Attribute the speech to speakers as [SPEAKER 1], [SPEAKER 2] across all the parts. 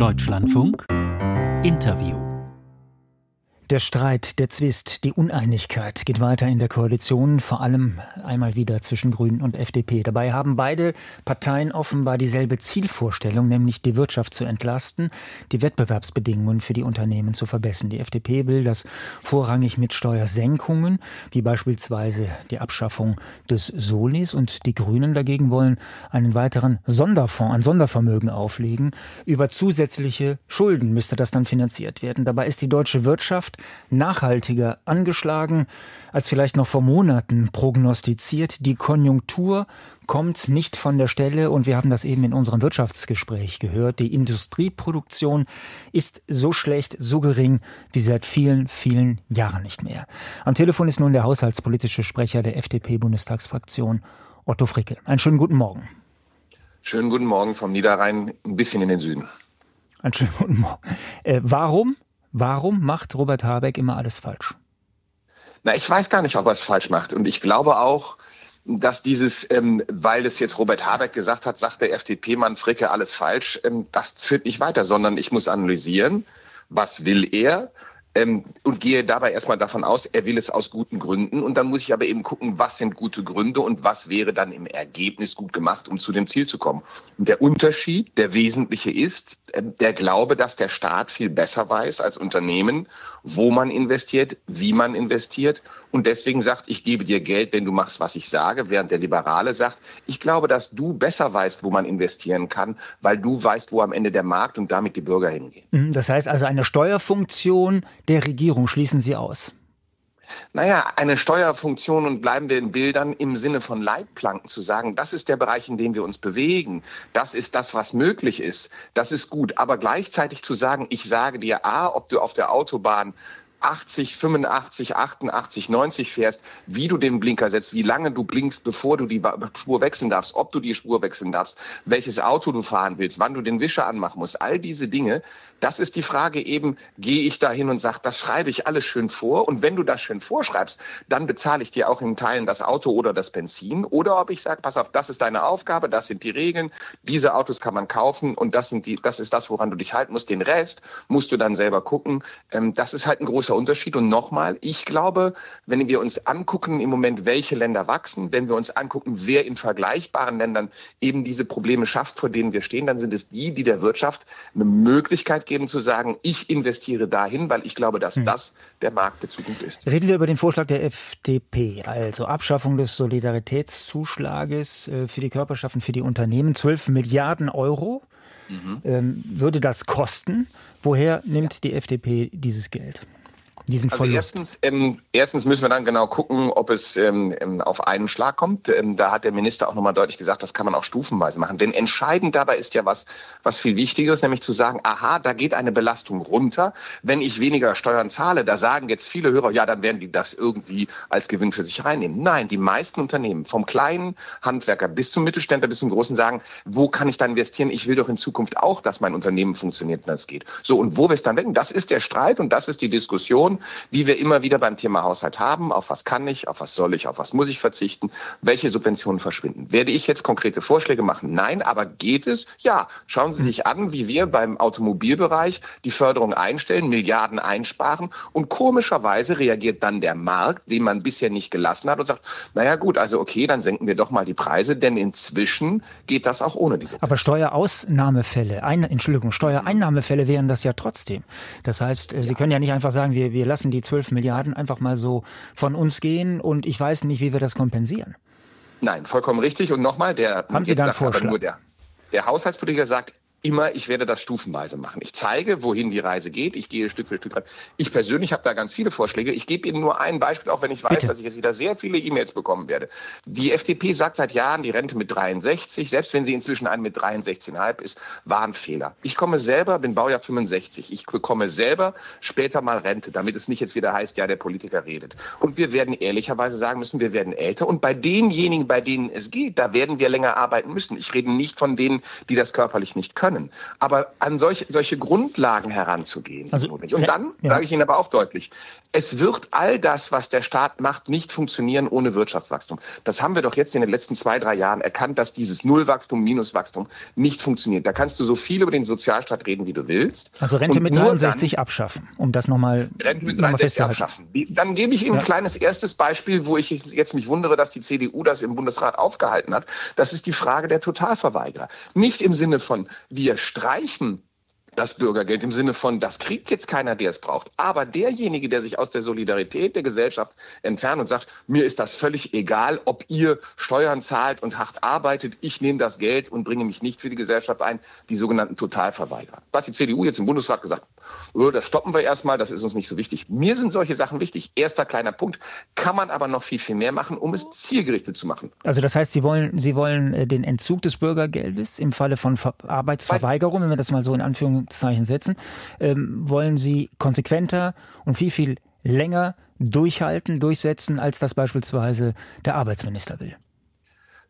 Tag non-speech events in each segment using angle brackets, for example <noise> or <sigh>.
[SPEAKER 1] Deutschlandfunk. Interview
[SPEAKER 2] der Streit, der Zwist, die Uneinigkeit geht weiter in der Koalition, vor allem einmal wieder zwischen Grünen und FDP. Dabei haben beide Parteien offenbar dieselbe Zielvorstellung, nämlich die Wirtschaft zu entlasten, die Wettbewerbsbedingungen für die Unternehmen zu verbessern. Die FDP will das vorrangig mit Steuersenkungen, wie beispielsweise die Abschaffung des Solis, und die Grünen dagegen wollen einen weiteren Sonderfonds, ein Sondervermögen auflegen. Über zusätzliche Schulden müsste das dann finanziert werden. Dabei ist die deutsche Wirtschaft nachhaltiger angeschlagen als vielleicht noch vor Monaten prognostiziert. Die Konjunktur kommt nicht von der Stelle und wir haben das eben in unserem Wirtschaftsgespräch gehört. Die Industrieproduktion ist so schlecht, so gering wie seit vielen, vielen Jahren nicht mehr. Am Telefon ist nun der haushaltspolitische Sprecher der FDP-Bundestagsfraktion Otto Fricke. Einen schönen guten Morgen.
[SPEAKER 3] Schönen guten Morgen vom Niederrhein ein bisschen in den Süden.
[SPEAKER 2] Einen schönen guten Morgen. Äh, warum Warum macht Robert Habeck immer alles falsch?
[SPEAKER 3] Na, ich weiß gar nicht, ob er es falsch macht. Und ich glaube auch, dass dieses, ähm, weil es jetzt Robert Habeck gesagt hat, sagt der FDP-Mann Fricke alles falsch, ähm, das führt nicht weiter, sondern ich muss analysieren, was will er, ähm, und gehe dabei erstmal davon aus, er will es aus guten Gründen. Und dann muss ich aber eben gucken, was sind gute Gründe und was wäre dann im Ergebnis gut gemacht, um zu dem Ziel zu kommen. Und der Unterschied, der wesentliche ist, äh, der Glaube, dass der Staat viel besser weiß als Unternehmen, wo man investiert, wie man investiert und deswegen sagt, ich gebe dir Geld, wenn du machst, was ich sage, während der Liberale sagt, ich glaube, dass du besser weißt, wo man investieren kann, weil du weißt, wo am Ende der Markt und damit die Bürger hingehen.
[SPEAKER 2] Mhm, das heißt also eine Steuerfunktion der Regierung schließen Sie aus.
[SPEAKER 3] Naja, eine Steuerfunktion und bleiben wir in Bildern im Sinne von Leitplanken zu sagen, das ist der Bereich, in dem wir uns bewegen, das ist das, was möglich ist, das ist gut. Aber gleichzeitig zu sagen, ich sage dir A, ob du auf der Autobahn 80, 85, 88, 90 fährst, wie du den Blinker setzt, wie lange du blinkst, bevor du die Spur wechseln darfst, ob du die Spur wechseln darfst, welches Auto du fahren willst, wann du den Wischer anmachen musst. All diese Dinge, das ist die Frage eben, gehe ich da hin und sage, das schreibe ich alles schön vor und wenn du das schön vorschreibst, dann bezahle ich dir auch in Teilen das Auto oder das Benzin oder ob ich sage, pass auf, das ist deine Aufgabe, das sind die Regeln, diese Autos kann man kaufen und das sind die, das ist das, woran du dich halten musst. Den Rest musst du dann selber gucken. Ähm, das ist halt ein großer großer Unterschied. Und nochmal, ich glaube, wenn wir uns angucken im Moment, welche Länder wachsen, wenn wir uns angucken, wer in vergleichbaren Ländern eben diese Probleme schafft, vor denen wir stehen, dann sind es die, die der Wirtschaft eine Möglichkeit geben zu sagen, ich investiere dahin, weil ich glaube, dass hm. das der Markt der Zukunft ist.
[SPEAKER 2] Reden wir über den Vorschlag der FDP, also Abschaffung des Solidaritätszuschlages äh, für die Körperschaften, für die Unternehmen, 12 Milliarden Euro. Mhm. Ähm, würde das kosten? Woher nimmt ja. die FDP dieses Geld?
[SPEAKER 3] Diesen also erstens, ähm, erstens müssen wir dann genau gucken, ob es ähm, ähm, auf einen Schlag kommt. Ähm, da hat der Minister auch nochmal deutlich gesagt, das kann man auch stufenweise machen. Denn entscheidend dabei ist ja was, was viel wichtiger ist, nämlich zu sagen, aha, da geht eine Belastung runter. Wenn ich weniger Steuern zahle, da sagen jetzt viele Hörer, ja, dann werden die das irgendwie als Gewinn für sich reinnehmen. Nein, die meisten Unternehmen, vom kleinen Handwerker bis zum Mittelständler bis zum Großen, sagen, wo kann ich da investieren? Ich will doch in Zukunft auch, dass mein Unternehmen funktioniert und das geht. So, und wo wir es dann wecken, das ist der Streit und das ist die Diskussion die wir immer wieder beim Thema Haushalt haben. Auf was kann ich, auf was soll ich, auf was muss ich verzichten, welche Subventionen verschwinden. Werde ich jetzt konkrete Vorschläge machen? Nein, aber geht es? Ja. Schauen Sie sich an, wie wir beim Automobilbereich die Förderung einstellen, Milliarden einsparen und komischerweise reagiert dann der Markt, den man bisher nicht gelassen hat und sagt, naja gut, also okay, dann senken wir doch mal die Preise, denn inzwischen geht das auch ohne diese.
[SPEAKER 2] Aber Steuerausnahmefälle, ein, Entschuldigung, Steuereinnahmefälle wären das ja trotzdem. Das heißt, äh, Sie können ja nicht einfach sagen, wir, wir lassen die 12 Milliarden einfach mal so von uns gehen und ich weiß nicht, wie wir das kompensieren.
[SPEAKER 3] Nein, vollkommen richtig. Und nochmal, der,
[SPEAKER 2] Haben Sie da einen Vorschlag?
[SPEAKER 3] nur der, der Haushaltspolitiker sagt, immer, ich werde das stufenweise machen. Ich zeige, wohin die Reise geht. Ich gehe Stück für Stück rein. Ich persönlich habe da ganz viele Vorschläge. Ich gebe Ihnen nur ein Beispiel, auch wenn ich weiß, Bitte. dass ich jetzt wieder sehr viele E-Mails bekommen werde. Die FDP sagt seit Jahren, die Rente mit 63, selbst wenn sie inzwischen eine mit 63,5 ist, war ein Fehler. Ich komme selber, bin Baujahr 65. Ich bekomme selber später mal Rente, damit es nicht jetzt wieder heißt, ja, der Politiker redet. Und wir werden ehrlicherweise sagen müssen, wir werden älter. Und bei denjenigen, bei denen es geht, da werden wir länger arbeiten müssen. Ich rede nicht von denen, die das körperlich nicht können können. Aber an solche, solche Grundlagen heranzugehen, also, notwendig. Und dann ja. sage ich Ihnen aber auch deutlich, es wird all das, was der Staat macht, nicht funktionieren ohne Wirtschaftswachstum. Das haben wir doch jetzt in den letzten zwei, drei Jahren erkannt, dass dieses Nullwachstum, Minuswachstum nicht funktioniert. Da kannst du so viel über den Sozialstaat reden, wie du willst.
[SPEAKER 2] Also Rente mit 63 abschaffen, um das nochmal
[SPEAKER 3] Rente mit 63 abschaffen. Dann gebe ich Ihnen ja. ein kleines erstes Beispiel, wo ich jetzt mich wundere, dass die CDU das im Bundesrat aufgehalten hat. Das ist die Frage der Totalverweigerer. Nicht im Sinne von, wir streichen das Bürgergeld im Sinne von, das kriegt jetzt keiner, der es braucht. Aber derjenige, der sich aus der Solidarität der Gesellschaft entfernt und sagt, mir ist das völlig egal, ob ihr Steuern zahlt und hart arbeitet, ich nehme das Geld und bringe mich nicht für die Gesellschaft ein, die sogenannten Totalverweigerer. Da hat die CDU jetzt im Bundesrat gesagt, oh, das stoppen wir erstmal, das ist uns nicht so wichtig. Mir sind solche Sachen wichtig. Erster kleiner Punkt. Kann man aber noch viel, viel mehr machen, um es zielgerichtet zu machen.
[SPEAKER 2] Also das heißt, Sie wollen, Sie wollen äh, den Entzug des Bürgergeldes im Falle von Arbeitsverweigerung, wenn wir das mal so in Anführungszeichen Anführungszeichen setzen, ähm, wollen sie konsequenter und viel, viel länger durchhalten, durchsetzen, als das beispielsweise der Arbeitsminister will.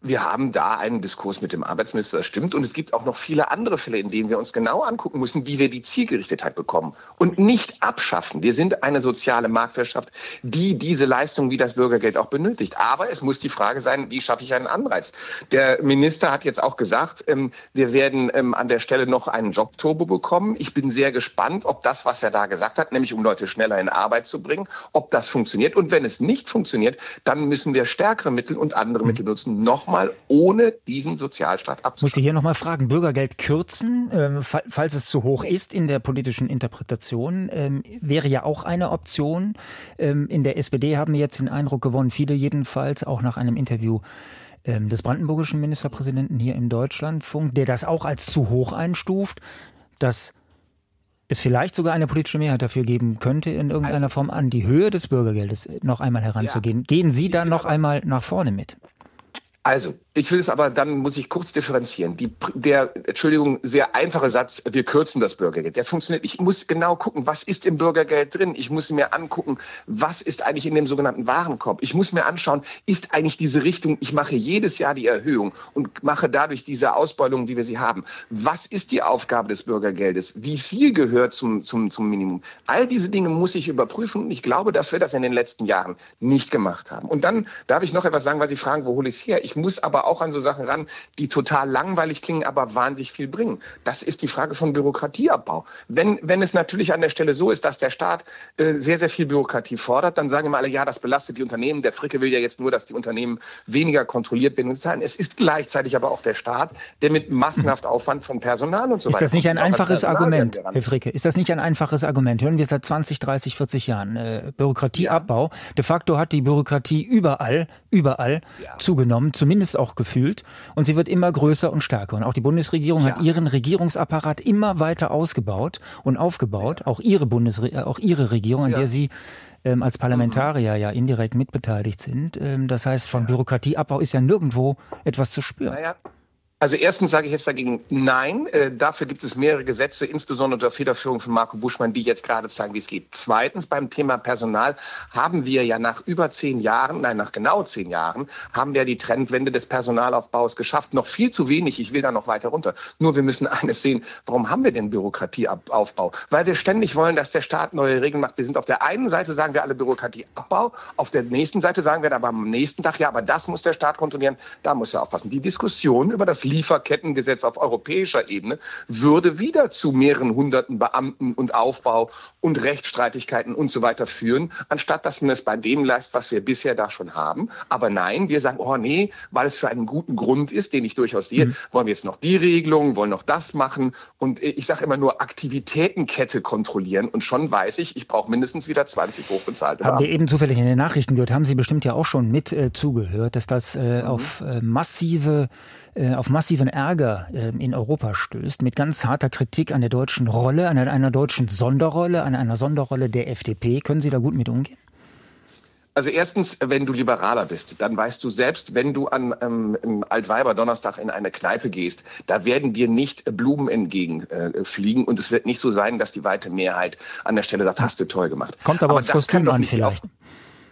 [SPEAKER 3] Wir haben da einen Diskurs mit dem Arbeitsminister, das stimmt. Und es gibt auch noch viele andere Fälle, in denen wir uns genau angucken müssen, wie wir die Zielgerichtetheit bekommen und nicht abschaffen. Wir sind eine soziale Marktwirtschaft, die diese Leistung wie das Bürgergeld auch benötigt. Aber es muss die Frage sein, wie schaffe ich einen Anreiz? Der Minister hat jetzt auch gesagt, ähm, wir werden ähm, an der Stelle noch einen Jobturbo bekommen. Ich bin sehr gespannt, ob das, was er da gesagt hat, nämlich um Leute schneller in Arbeit zu bringen, ob das funktioniert. Und wenn es nicht funktioniert, dann müssen wir stärkere Mittel und andere Mittel nutzen, noch nochmal ohne diesen Sozialstaat abzuschaffen.
[SPEAKER 2] Muss ich hier nochmal fragen, Bürgergeld kürzen, äh, falls es zu hoch ist in der politischen Interpretation, ähm, wäre ja auch eine Option. Ähm, in der SPD haben wir jetzt den Eindruck gewonnen, viele jedenfalls, auch nach einem Interview ähm, des brandenburgischen Ministerpräsidenten hier im Deutschlandfunk, der das auch als zu hoch einstuft, dass es vielleicht sogar eine politische Mehrheit dafür geben könnte, in irgendeiner also, Form an die Höhe des Bürgergeldes noch einmal heranzugehen. Ja, Gehen Sie da noch einmal nach vorne mit?
[SPEAKER 3] Also, ich will es aber, dann muss ich kurz differenzieren. Die, der, Entschuldigung, sehr einfache Satz, wir kürzen das Bürgergeld, der funktioniert. Ich muss genau gucken, was ist im Bürgergeld drin. Ich muss mir angucken, was ist eigentlich in dem sogenannten Warenkorb. Ich muss mir anschauen, ist eigentlich diese Richtung, ich mache jedes Jahr die Erhöhung und mache dadurch diese Ausbeulung, wie wir sie haben. Was ist die Aufgabe des Bürgergeldes? Wie viel gehört zum, zum, zum Minimum? All diese Dinge muss ich überprüfen und ich glaube, dass wir das in den letzten Jahren nicht gemacht haben. Und dann darf ich noch etwas sagen, weil Sie fragen, wo hole ich es her? Ich muss aber auch an so Sachen ran, die total langweilig klingen, aber wahnsinnig viel bringen. Das ist die Frage von Bürokratieabbau. Wenn, wenn es natürlich an der Stelle so ist, dass der Staat äh, sehr, sehr viel Bürokratie fordert, dann sagen immer alle, ja, das belastet die Unternehmen. Der Fricke will ja jetzt nur, dass die Unternehmen weniger kontrolliert werden und zahlen. Es ist gleichzeitig aber auch der Staat, der mit massenhaft Aufwand von Personal und so
[SPEAKER 2] ist
[SPEAKER 3] weiter.
[SPEAKER 2] Ist das nicht ein einfaches Argument, Herr Fricke? Ist das nicht ein einfaches Argument? Hören wir seit 20, 30, 40 Jahren. Äh, Bürokratieabbau. Ja. De facto hat die Bürokratie überall, überall ja. zugenommen, zumindest auch gefühlt. Und sie wird immer größer und stärker. Und auch die Bundesregierung ja. hat ihren Regierungsapparat immer weiter ausgebaut und aufgebaut. Ja. Auch ihre Bundesre äh, auch ihre Regierung, an ja. der sie ähm, als Parlamentarier mhm. ja indirekt mitbeteiligt sind. Ähm, das heißt, von Bürokratieabbau ist ja nirgendwo etwas zu spüren.
[SPEAKER 3] Also erstens sage ich jetzt dagegen nein. Äh, dafür gibt es mehrere Gesetze, insbesondere unter Federführung von Marco Buschmann, die jetzt gerade zeigen, wie es geht. Zweitens, beim Thema Personal haben wir ja nach über zehn Jahren, nein, nach genau zehn Jahren, haben wir die Trendwende des Personalaufbaus geschafft. Noch viel zu wenig, ich will da noch weiter runter. Nur wir müssen <laughs> eines sehen, warum haben wir den Bürokratieaufbau? Weil wir ständig wollen, dass der Staat neue Regeln macht. Wir sind auf der einen Seite, sagen wir alle Bürokratieabbau, auf der nächsten Seite sagen wir aber am nächsten Tag, ja, aber das muss der Staat kontrollieren, da muss er aufpassen. Die Diskussion über das Lieferkettengesetz auf europäischer Ebene würde wieder zu mehreren hunderten Beamten und Aufbau und Rechtsstreitigkeiten und so weiter führen, anstatt dass man es bei dem leistet, was wir bisher da schon haben. Aber nein, wir sagen, oh nee, weil es für einen guten Grund ist, den ich durchaus sehe, mhm. wollen wir jetzt noch die Regelung, wollen noch das machen. Und ich sage immer nur Aktivitätenkette kontrollieren. Und schon weiß ich, ich brauche mindestens wieder 20 hochbezahlte
[SPEAKER 2] Haben Beamten. wir eben zufällig in den Nachrichten gehört, haben Sie bestimmt ja auch schon mit äh, zugehört, dass das äh, mhm. auf äh, massive äh, auf massiven Ärger äh, in Europa stößt, mit ganz harter Kritik an der deutschen Rolle, an einer deutschen Sonderrolle, an einer Sonderrolle der FDP. Können Sie da gut mit umgehen?
[SPEAKER 3] Also erstens, wenn du Liberaler bist, dann weißt du selbst, wenn du an ähm, Altweiber Donnerstag in eine Kneipe gehst, da werden dir nicht Blumen entgegenfliegen äh, und es wird nicht so sein, dass die weite Mehrheit an der Stelle sagt, hast du toll gemacht.
[SPEAKER 2] Kommt aber, aber aufs Kostüm an vielleicht. Auch,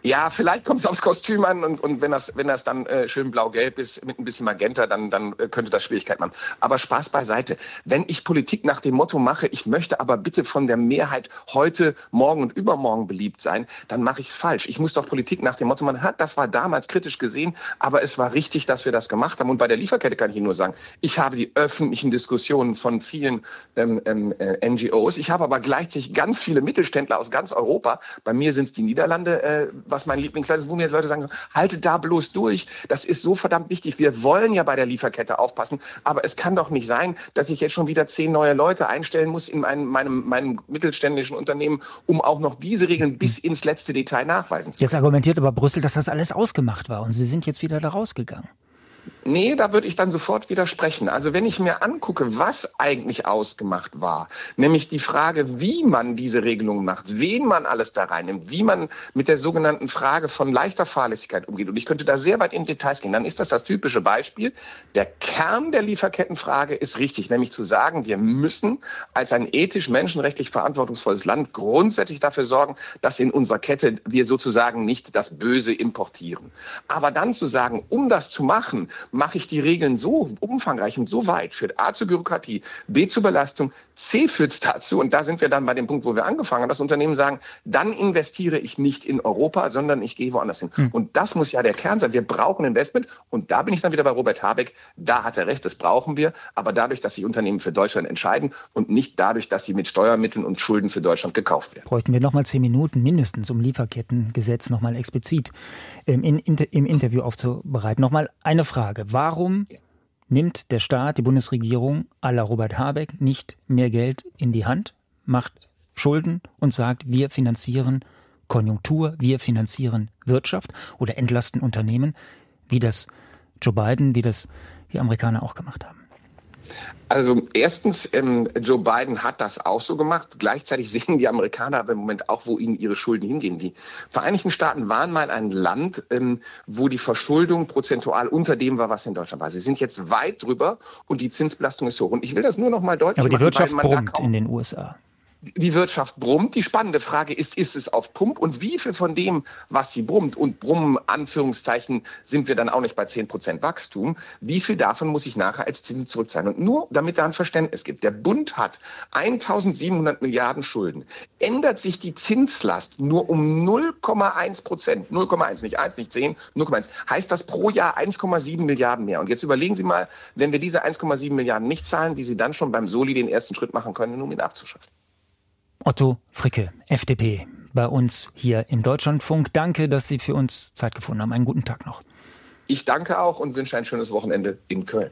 [SPEAKER 3] Ja, vielleicht kommt es aufs Kostüm an und, und wenn das, wenn das dann äh, schön blau-gelb ist mit ein bisschen Magenta, dann, dann äh, könnte das Schwierigkeit machen. Aber Spaß beiseite. Wenn ich Politik nach dem Motto mache, ich möchte aber bitte von der Mehrheit heute, morgen und übermorgen beliebt sein, dann mache ich es falsch. Ich muss doch Politik nach dem Motto, man hat, das war damals kritisch gesehen, aber es war richtig, dass wir das gemacht haben. Und bei der Lieferkette kann ich Ihnen nur sagen, ich habe die öffentlichen Diskussionen von vielen ähm, ähm, äh, NGOs. Ich habe aber gleichzeitig ganz viele Mittelständler aus ganz Europa. Bei mir sind es die Niederlande, äh, was mein Lieblingsland ist, wo mir Leute sagen, haltet da bloß durch. Das ist so verdammt wichtig. Wir wollen ja bei der Lieferkette aufpassen, aber es kann doch nicht sein, dass ich jetzt schon wieder zehn neue Leute einstellen muss in meinem, meinem, meinem mittelständischen Unternehmen, um auch noch diese Regeln bis ins letzte Detail nachweisen zu können.
[SPEAKER 2] Jetzt argumentiert aber Brüssel, dass das alles ausgemacht war und Sie sind jetzt wieder da rausgegangen.
[SPEAKER 3] Nee, da würde ich dann sofort widersprechen. Also wenn ich mir angucke, was eigentlich ausgemacht war, nämlich die Frage, wie man diese Regelungen macht, wen man alles da reinnimmt, wie man mit der sogenannten Frage von leichter Fahrlässigkeit umgeht, und ich könnte da sehr weit in Details gehen, dann ist das das typische Beispiel. Der Kern der Lieferkettenfrage ist richtig, nämlich zu sagen, wir müssen als ein ethisch menschenrechtlich verantwortungsvolles Land grundsätzlich dafür sorgen, dass in unserer Kette wir sozusagen nicht das Böse importieren. Aber dann zu sagen, um das zu machen, mache ich die Regeln so umfangreich und so weit, führt A zur Bürokratie, B zur Belastung, C führt dazu, und da sind wir dann bei dem Punkt, wo wir angefangen haben, dass Unternehmen sagen, dann investiere ich nicht in Europa, sondern ich gehe woanders hin. Hm. Und das muss ja der Kern sein. Wir brauchen Investment. Und da bin ich dann wieder bei Robert Habeck. Da hat er recht, das brauchen wir. Aber dadurch, dass sich Unternehmen für Deutschland entscheiden und nicht dadurch, dass sie mit Steuermitteln und Schulden für Deutschland gekauft werden.
[SPEAKER 2] Bräuchten wir noch mal zehn Minuten mindestens, um Lieferkettengesetz noch mal explizit im, in, im Interview aufzubereiten. Noch mal eine Frage. Frage. Warum nimmt der Staat, die Bundesregierung la Robert Habeck nicht mehr Geld in die Hand, macht Schulden und sagt, wir finanzieren Konjunktur, wir finanzieren Wirtschaft oder entlasten Unternehmen, wie das Joe Biden, wie das die Amerikaner auch gemacht haben?
[SPEAKER 3] Also erstens, ähm, Joe Biden hat das auch so gemacht. Gleichzeitig <laughs> sehen die Amerikaner aber im Moment auch, wo ihnen ihre Schulden hingehen. Die Vereinigten Staaten waren mal ein Land, ähm, wo die Verschuldung prozentual unter dem war, was in Deutschland war. Sie sind jetzt weit drüber und die Zinsbelastung ist hoch. Und ich will das nur noch mal deutlich
[SPEAKER 2] machen. Aber die
[SPEAKER 3] Wirtschaft
[SPEAKER 2] brummt in den USA
[SPEAKER 3] die Wirtschaft brummt. Die spannende Frage ist, ist es auf Pump und wie viel von dem, was sie brummt, und brummen, Anführungszeichen, sind wir dann auch nicht bei 10 Prozent Wachstum, wie viel davon muss ich nachher als Zinsen zurückzahlen? Und nur, damit da ein Verständnis gibt, der Bund hat 1700 Milliarden Schulden. Ändert sich die Zinslast nur um 0,1 Prozent, 0,1, nicht 1, nicht 10, 0,1, heißt das pro Jahr 1,7 Milliarden mehr. Und jetzt überlegen Sie mal, wenn wir diese 1,7 Milliarden nicht zahlen, wie Sie dann schon beim Soli den ersten Schritt machen können, um ihn abzuschaffen.
[SPEAKER 2] Otto Fricke, FDP, bei uns hier im Deutschlandfunk. Danke, dass Sie für uns Zeit gefunden haben. Einen guten Tag noch.
[SPEAKER 3] Ich danke auch und wünsche ein schönes Wochenende in Köln.